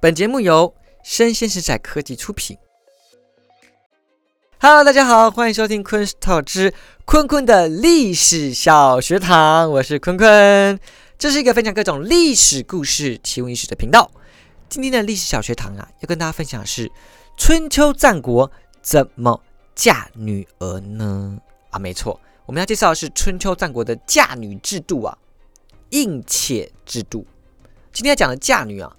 本节目由生鲜食材科技出品。Hello，大家好，欢迎收听昆涛之坤坤的历史小学堂，我是坤坤，这是一个分享各种历史故事、奇闻异事的频道。今天的历史小学堂啊，要跟大家分享的是春秋战国怎么嫁女儿呢？啊，没错，我们要介绍的是春秋战国的嫁女制度啊，应妾制度。今天要讲的嫁女啊。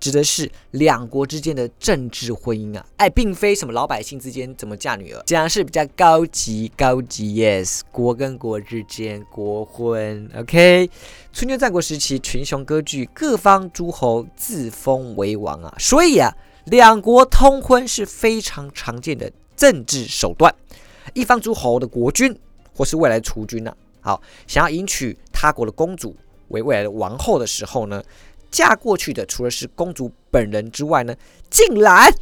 指的是两国之间的政治婚姻啊，哎，并非什么老百姓之间怎么嫁女儿，讲的是比较高级高级，yes，国跟国之间国婚，OK。春秋战国时期，群雄割据，各方诸侯自封为王啊，所以啊，两国通婚是非常常见的政治手段。一方诸侯的国君或是未来储君呐，好，想要迎娶他国的公主为未来的王后的时候呢？嫁过去的除了是公主本人之外呢，竟然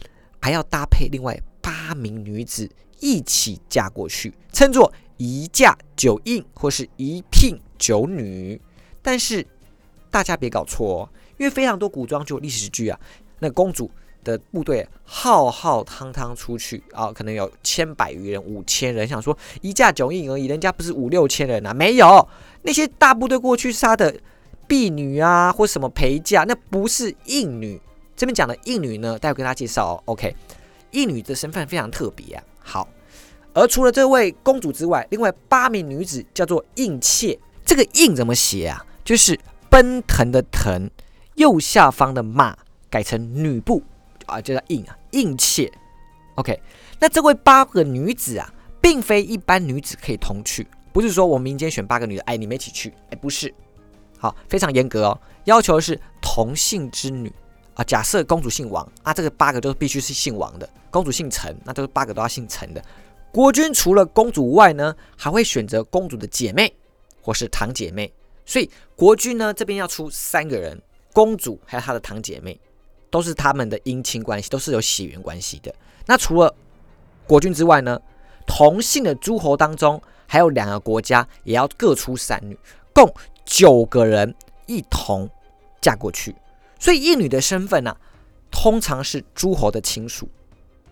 还要搭配另外八名女子一起嫁过去，称作一嫁九应或是一聘九女。但是大家别搞错哦，因为非常多古装剧、历史剧啊，那公主的部队浩浩汤汤出去啊，可能有千百余人、五千人，想说一嫁九应而已，人家不是五六千人啊？没有，那些大部队过去杀的。婢女啊，或什么陪嫁，那不是印女。这边讲的印女呢，待会跟大家介绍哦。OK，印女的身份非常特别啊。好，而除了这位公主之外，另外八名女子叫做印妾。这个印怎么写啊？就是奔腾的腾，右下方的马改成女部啊，就叫印啊，印妾。OK，那这位八个女子啊，并非一般女子可以同去，不是说我民间选八个女的，哎，你们一起去，哎，不是。好，非常严格哦，要求是同姓之女啊。假设公主姓王啊，这个八个都必须是姓王的。公主姓陈，那都是八个都要姓陈的。国君除了公主外呢，还会选择公主的姐妹或是堂姐妹。所以国君呢这边要出三个人，公主还有她的堂姐妹，都是他们的姻亲关系，都是有血缘关系的。那除了国君之外呢，同姓的诸侯当中，还有两个国家也要各出三女，共。九个人一同嫁过去，所以义女的身份呢，通常是诸侯的亲属，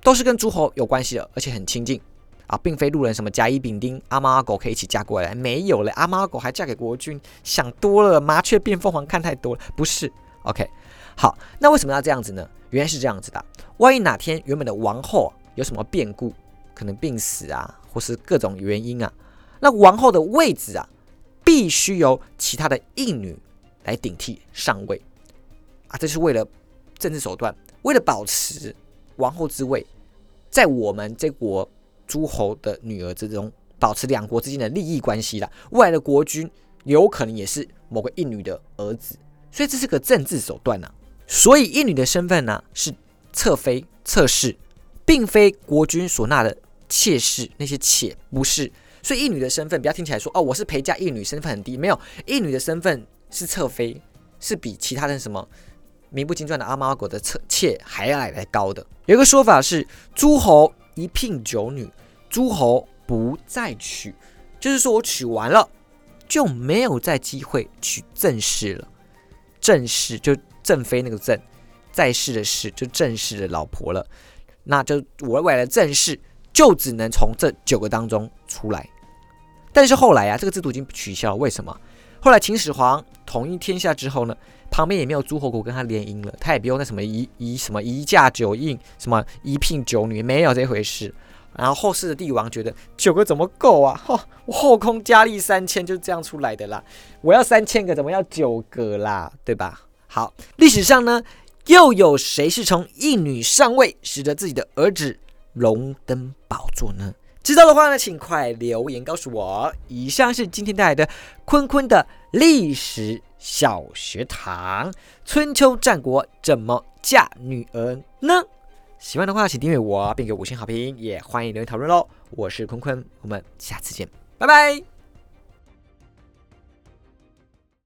都是跟诸侯有关系的，而且很亲近啊，并非路人，什么甲乙丙丁阿猫阿狗可以一起嫁过来，没有了，阿猫阿狗还嫁给国君，想多了，麻雀变凤凰看太多了，不是？OK，好，那为什么要这样子呢？原来是这样子的，万一哪天原本的王后有什么变故，可能病死啊，或是各种原因啊，那王后的位置啊。必须由其他的应女来顶替上位啊！这是为了政治手段，为了保持王后之位，在我们这国诸侯的女儿之中，保持两国之间的利益关系啦。未来的国君有可能也是某个应女的儿子，所以这是个政治手段呐。所以应女的身份呢是侧妃、侧室，并非国君所纳的妾室，那些妾不是。所以义女的身份不要听起来说哦，我是陪嫁义女，身份很低。没有，义女的身份是侧妃，是比其他的什么名不经传的阿猫阿狗的侧妾还要来高的。有一个说法是，诸侯一聘九女，诸侯不再娶，就是说我娶完了就没有再机会娶正室了。正室就正妃那个正，在世的世就正室的老婆了。那就我未来的正室就只能从这九个当中出来。但是后来啊，这个制度已经取消了。为什么？后来秦始皇统一天下之后呢，旁边也没有诸侯国跟他联姻了，他也不用那什么一一什么一嫁九应，什么一聘九女，没有这回事。然后后世的帝王觉得九个怎么够啊？哈，我后宫佳丽三千就是这样出来的啦，我要三千个，怎么要九个啦？对吧？好，历史上呢，又有谁是从一女上位，使得自己的儿子荣登宝座呢？知道的话呢，请快留言告诉我。以上是今天带来的坤坤的历史小学堂：春秋战国怎么嫁女儿呢？喜欢的话，请订阅我并给五星好评，也欢迎留言讨论喽。我是坤坤，我们下次见，拜拜。